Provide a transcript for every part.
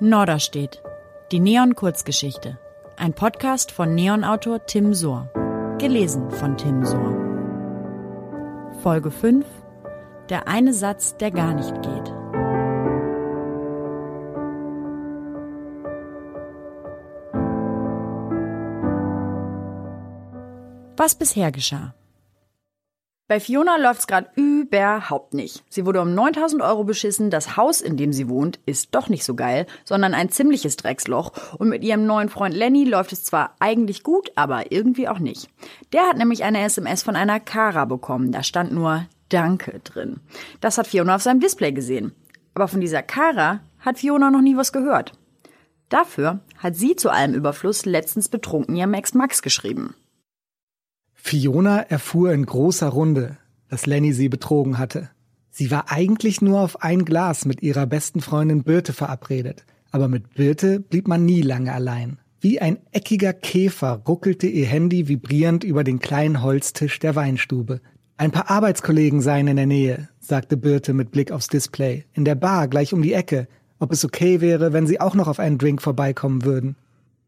Norderstedt. Die Neon-Kurzgeschichte. Ein Podcast von Neon-Autor Tim Sohr. Gelesen von Tim Sohr. Folge 5. Der eine Satz, der gar nicht geht. Was bisher geschah. Bei Fiona läuft's gerade überhaupt nicht. Sie wurde um 9000 Euro beschissen, das Haus, in dem sie wohnt, ist doch nicht so geil, sondern ein ziemliches Drecksloch. Und mit ihrem neuen Freund Lenny läuft es zwar eigentlich gut, aber irgendwie auch nicht. Der hat nämlich eine SMS von einer Kara bekommen, da stand nur Danke drin. Das hat Fiona auf seinem Display gesehen. Aber von dieser Kara hat Fiona noch nie was gehört. Dafür hat sie zu allem Überfluss letztens betrunken ihrem Ex Max geschrieben. Fiona erfuhr in großer Runde, dass Lenny sie betrogen hatte. Sie war eigentlich nur auf ein Glas mit ihrer besten Freundin Birte verabredet, aber mit Birte blieb man nie lange allein. Wie ein eckiger Käfer ruckelte ihr Handy vibrierend über den kleinen Holztisch der Weinstube. Ein paar Arbeitskollegen seien in der Nähe, sagte Birte mit Blick aufs Display. In der Bar gleich um die Ecke. Ob es okay wäre, wenn sie auch noch auf einen Drink vorbeikommen würden.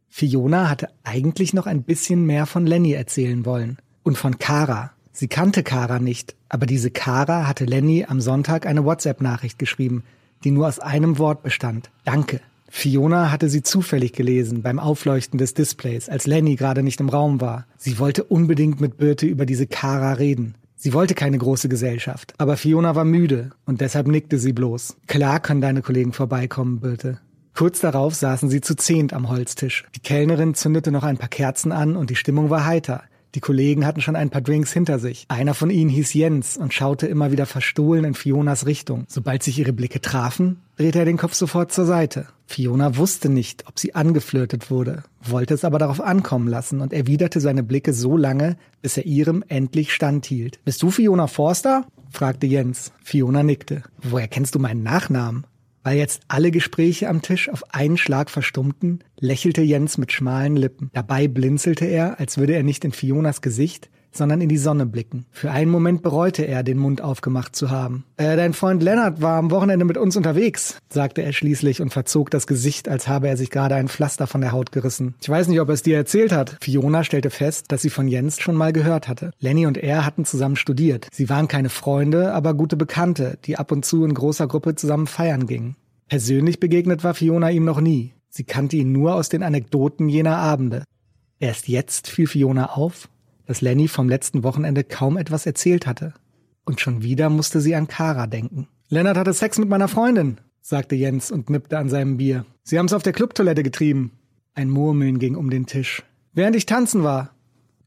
Fiona hatte eigentlich noch ein bisschen mehr von Lenny erzählen wollen und von Kara. Sie kannte Kara nicht, aber diese Kara hatte Lenny am Sonntag eine WhatsApp-Nachricht geschrieben, die nur aus einem Wort bestand. Danke. Fiona hatte sie zufällig gelesen beim Aufleuchten des Displays, als Lenny gerade nicht im Raum war. Sie wollte unbedingt mit Birte über diese Kara reden. Sie wollte keine große Gesellschaft, aber Fiona war müde und deshalb nickte sie bloß. Klar können deine Kollegen vorbeikommen, Birte. Kurz darauf saßen sie zu zehnt am Holztisch. Die Kellnerin zündete noch ein paar Kerzen an und die Stimmung war heiter. Die Kollegen hatten schon ein paar Drinks hinter sich. Einer von ihnen hieß Jens und schaute immer wieder verstohlen in Fionas Richtung. Sobald sich ihre Blicke trafen, drehte er den Kopf sofort zur Seite. Fiona wusste nicht, ob sie angeflirtet wurde, wollte es aber darauf ankommen lassen und erwiderte seine Blicke so lange, bis er ihrem endlich standhielt. Bist du Fiona Forster? fragte Jens. Fiona nickte. Woher kennst du meinen Nachnamen? Weil jetzt alle Gespräche am Tisch auf einen Schlag verstummten, lächelte Jens mit schmalen Lippen. Dabei blinzelte er, als würde er nicht in Fionas Gesicht, sondern in die Sonne blicken. Für einen Moment bereute er, den Mund aufgemacht zu haben. Äh, dein Freund Lennart war am Wochenende mit uns unterwegs, sagte er schließlich und verzog das Gesicht, als habe er sich gerade ein Pflaster von der Haut gerissen. Ich weiß nicht, ob er es dir erzählt hat. Fiona stellte fest, dass sie von Jens schon mal gehört hatte. Lenny und er hatten zusammen studiert. Sie waren keine Freunde, aber gute Bekannte, die ab und zu in großer Gruppe zusammen feiern gingen. Persönlich begegnet war Fiona ihm noch nie. Sie kannte ihn nur aus den Anekdoten jener Abende. Erst jetzt fiel Fiona auf, dass Lenny vom letzten Wochenende kaum etwas erzählt hatte. Und schon wieder musste sie an Kara denken. Lennart hatte Sex mit meiner Freundin, sagte Jens und nippte an seinem Bier. Sie haben's auf der Clubtoilette getrieben. Ein Murmeln ging um den Tisch. Während ich tanzen war.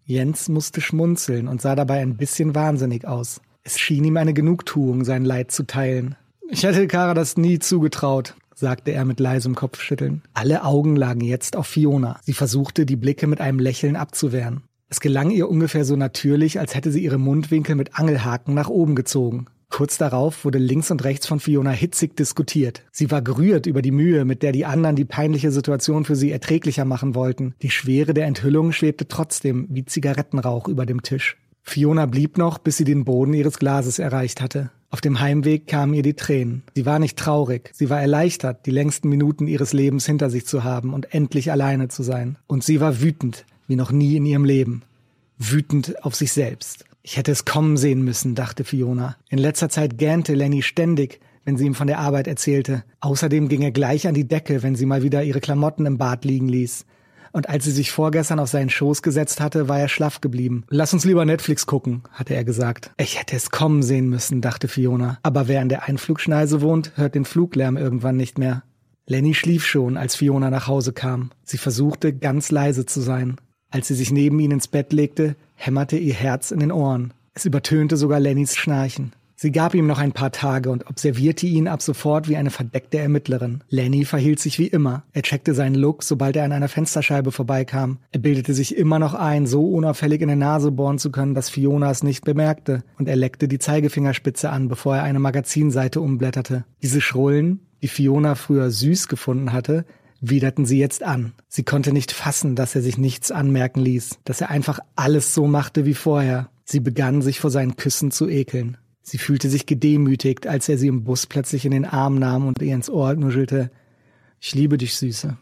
Jens musste schmunzeln und sah dabei ein bisschen wahnsinnig aus. Es schien ihm eine Genugtuung, sein Leid zu teilen. Ich hätte Kara das nie zugetraut, sagte er mit leisem Kopfschütteln. Alle Augen lagen jetzt auf Fiona. Sie versuchte, die Blicke mit einem Lächeln abzuwehren. Es gelang ihr ungefähr so natürlich, als hätte sie ihre Mundwinkel mit Angelhaken nach oben gezogen. Kurz darauf wurde links und rechts von Fiona hitzig diskutiert. Sie war gerührt über die Mühe, mit der die anderen die peinliche Situation für sie erträglicher machen wollten. Die Schwere der Enthüllung schwebte trotzdem wie Zigarettenrauch über dem Tisch. Fiona blieb noch, bis sie den Boden ihres Glases erreicht hatte. Auf dem Heimweg kamen ihr die Tränen. Sie war nicht traurig, sie war erleichtert, die längsten Minuten ihres Lebens hinter sich zu haben und endlich alleine zu sein. Und sie war wütend, wie noch nie in ihrem Leben. Wütend auf sich selbst. Ich hätte es kommen sehen müssen, dachte Fiona. In letzter Zeit gähnte Lenny ständig, wenn sie ihm von der Arbeit erzählte. Außerdem ging er gleich an die Decke, wenn sie mal wieder ihre Klamotten im Bad liegen ließ. Und als sie sich vorgestern auf seinen Schoß gesetzt hatte, war er schlaff geblieben. Lass uns lieber Netflix gucken, hatte er gesagt. Ich hätte es kommen sehen müssen, dachte Fiona. Aber wer an der Einflugschneise wohnt, hört den Fluglärm irgendwann nicht mehr. Lenny schlief schon, als Fiona nach Hause kam. Sie versuchte, ganz leise zu sein. Als sie sich neben ihn ins Bett legte, hämmerte ihr Herz in den Ohren. Es übertönte sogar Lennys Schnarchen. Sie gab ihm noch ein paar Tage und observierte ihn ab sofort wie eine verdeckte Ermittlerin. Lenny verhielt sich wie immer. Er checkte seinen Look, sobald er an einer Fensterscheibe vorbeikam. Er bildete sich immer noch ein, so unauffällig in der Nase bohren zu können, dass Fiona es nicht bemerkte. Und er leckte die Zeigefingerspitze an, bevor er eine Magazinseite umblätterte. Diese Schrullen, die Fiona früher süß gefunden hatte, widerten sie jetzt an. Sie konnte nicht fassen, dass er sich nichts anmerken ließ, dass er einfach alles so machte wie vorher. Sie begann sich vor seinen Küssen zu ekeln. Sie fühlte sich gedemütigt, als er sie im Bus plötzlich in den Arm nahm und ihr ins Ohr nuschelte. Ich liebe dich, Süße.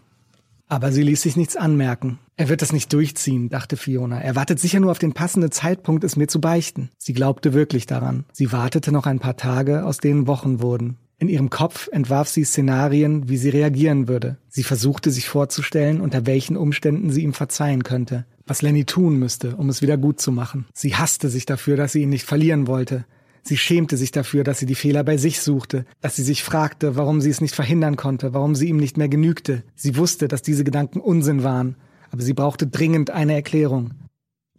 Aber sie ließ sich nichts anmerken. Er wird das nicht durchziehen, dachte Fiona. Er wartet sicher nur auf den passenden Zeitpunkt, es mir zu beichten. Sie glaubte wirklich daran. Sie wartete noch ein paar Tage, aus denen Wochen wurden. In ihrem Kopf entwarf sie Szenarien, wie sie reagieren würde. Sie versuchte sich vorzustellen, unter welchen Umständen sie ihm verzeihen könnte. Was Lenny tun müsste, um es wieder gut zu machen. Sie hasste sich dafür, dass sie ihn nicht verlieren wollte. Sie schämte sich dafür, dass sie die Fehler bei sich suchte, dass sie sich fragte, warum sie es nicht verhindern konnte, warum sie ihm nicht mehr genügte. Sie wusste, dass diese Gedanken Unsinn waren, aber sie brauchte dringend eine Erklärung.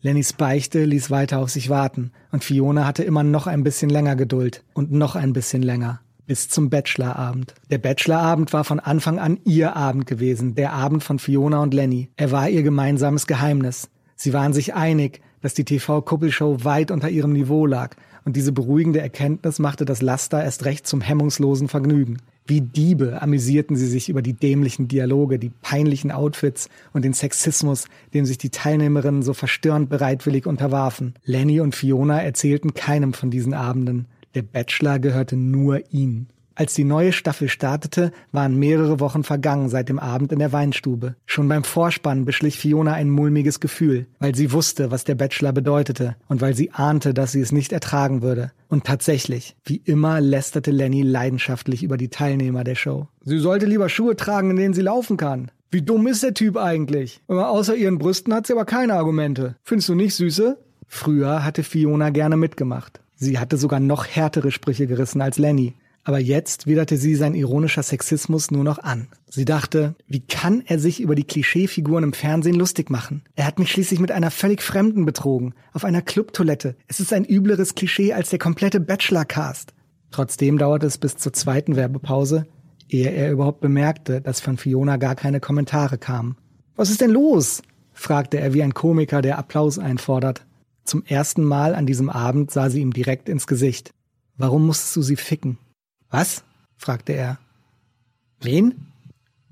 Lennys Beichte ließ weiter auf sich warten, und Fiona hatte immer noch ein bisschen länger Geduld und noch ein bisschen länger. Bis zum Bachelorabend. Der Bachelorabend war von Anfang an ihr Abend gewesen, der Abend von Fiona und Lenny. Er war ihr gemeinsames Geheimnis. Sie waren sich einig, dass die TV-Kuppelshow weit unter ihrem Niveau lag und diese beruhigende Erkenntnis machte das Laster erst recht zum hemmungslosen Vergnügen. Wie Diebe amüsierten sie sich über die dämlichen Dialoge, die peinlichen Outfits und den Sexismus, dem sich die Teilnehmerinnen so verstörend bereitwillig unterwarfen. Lenny und Fiona erzählten keinem von diesen Abenden. Der Bachelor gehörte nur ihnen. Als die neue Staffel startete, waren mehrere Wochen vergangen seit dem Abend in der Weinstube. Schon beim Vorspann beschlich Fiona ein mulmiges Gefühl, weil sie wusste, was der Bachelor bedeutete und weil sie ahnte, dass sie es nicht ertragen würde. Und tatsächlich, wie immer lästerte Lenny leidenschaftlich über die Teilnehmer der Show. Sie sollte lieber Schuhe tragen, in denen sie laufen kann. Wie dumm ist der Typ eigentlich? außer ihren Brüsten hat sie aber keine Argumente. Findest du nicht, Süße? Früher hatte Fiona gerne mitgemacht. Sie hatte sogar noch härtere Sprüche gerissen als Lenny. Aber jetzt widerte sie sein ironischer Sexismus nur noch an. Sie dachte, wie kann er sich über die Klischeefiguren im Fernsehen lustig machen? Er hat mich schließlich mit einer völlig Fremden betrogen, auf einer Clubtoilette. Es ist ein übleres Klischee als der komplette Bachelor-Cast. Trotzdem dauerte es bis zur zweiten Werbepause, ehe er überhaupt bemerkte, dass von Fiona gar keine Kommentare kamen. Was ist denn los? fragte er wie ein Komiker, der Applaus einfordert. Zum ersten Mal an diesem Abend sah sie ihm direkt ins Gesicht. Warum musstest du sie ficken? Was? fragte er. Wen?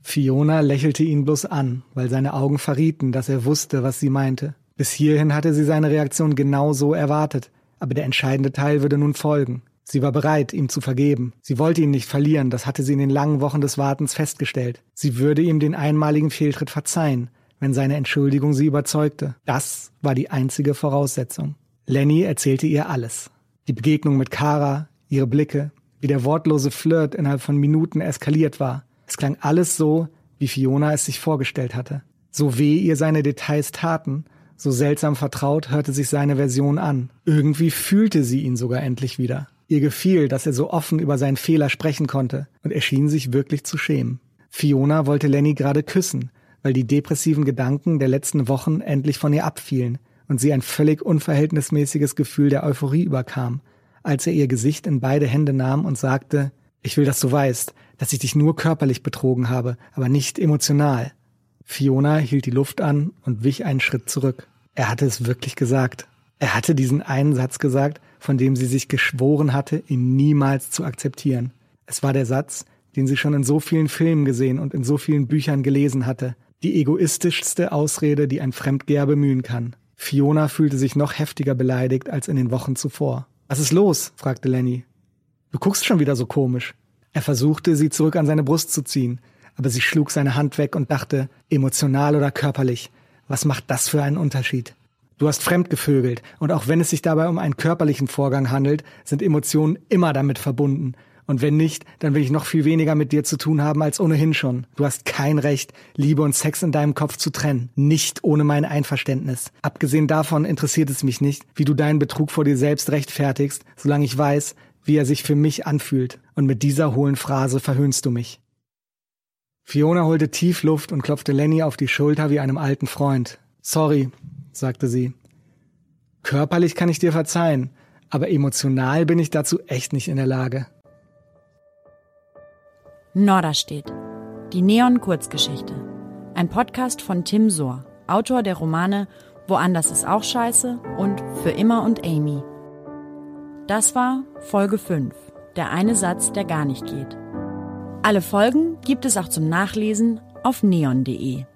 Fiona lächelte ihn bloß an, weil seine Augen verrieten, dass er wusste, was sie meinte. Bis hierhin hatte sie seine Reaktion genau so erwartet, aber der entscheidende Teil würde nun folgen. Sie war bereit, ihm zu vergeben. Sie wollte ihn nicht verlieren, das hatte sie in den langen Wochen des Wartens festgestellt. Sie würde ihm den einmaligen Fehltritt verzeihen, wenn seine Entschuldigung sie überzeugte. Das war die einzige Voraussetzung. Lenny erzählte ihr alles. Die Begegnung mit Kara, ihre Blicke, wie der wortlose Flirt innerhalb von Minuten eskaliert war. Es klang alles so, wie Fiona es sich vorgestellt hatte. So weh ihr seine Details taten, so seltsam vertraut hörte sich seine Version an. Irgendwie fühlte sie ihn sogar endlich wieder. Ihr gefiel, dass er so offen über seinen Fehler sprechen konnte, und er schien sich wirklich zu schämen. Fiona wollte Lenny gerade küssen, weil die depressiven Gedanken der letzten Wochen endlich von ihr abfielen und sie ein völlig unverhältnismäßiges Gefühl der Euphorie überkam, als er ihr Gesicht in beide Hände nahm und sagte, ich will, dass du weißt, dass ich dich nur körperlich betrogen habe, aber nicht emotional. Fiona hielt die Luft an und wich einen Schritt zurück. Er hatte es wirklich gesagt. Er hatte diesen einen Satz gesagt, von dem sie sich geschworen hatte, ihn niemals zu akzeptieren. Es war der Satz, den sie schon in so vielen Filmen gesehen und in so vielen Büchern gelesen hatte. Die egoistischste Ausrede, die ein Fremdgeher bemühen kann. Fiona fühlte sich noch heftiger beleidigt als in den Wochen zuvor. Was ist los? fragte Lenny. Du guckst schon wieder so komisch. Er versuchte, sie zurück an seine Brust zu ziehen, aber sie schlug seine Hand weg und dachte, emotional oder körperlich, was macht das für einen Unterschied? Du hast fremdgevögelt, und auch wenn es sich dabei um einen körperlichen Vorgang handelt, sind Emotionen immer damit verbunden, und wenn nicht, dann will ich noch viel weniger mit dir zu tun haben als ohnehin schon. Du hast kein Recht, Liebe und Sex in deinem Kopf zu trennen. Nicht ohne mein Einverständnis. Abgesehen davon interessiert es mich nicht, wie du deinen Betrug vor dir selbst rechtfertigst, solange ich weiß, wie er sich für mich anfühlt. Und mit dieser hohlen Phrase verhöhnst du mich. Fiona holte tief Luft und klopfte Lenny auf die Schulter wie einem alten Freund. Sorry, sagte sie. Körperlich kann ich dir verzeihen, aber emotional bin ich dazu echt nicht in der Lage. Norderstedt. Die Neon-Kurzgeschichte. Ein Podcast von Tim Sohr, Autor der Romane Woanders ist auch scheiße und Für immer und Amy. Das war Folge 5, der eine Satz, der gar nicht geht. Alle Folgen gibt es auch zum Nachlesen auf neon.de.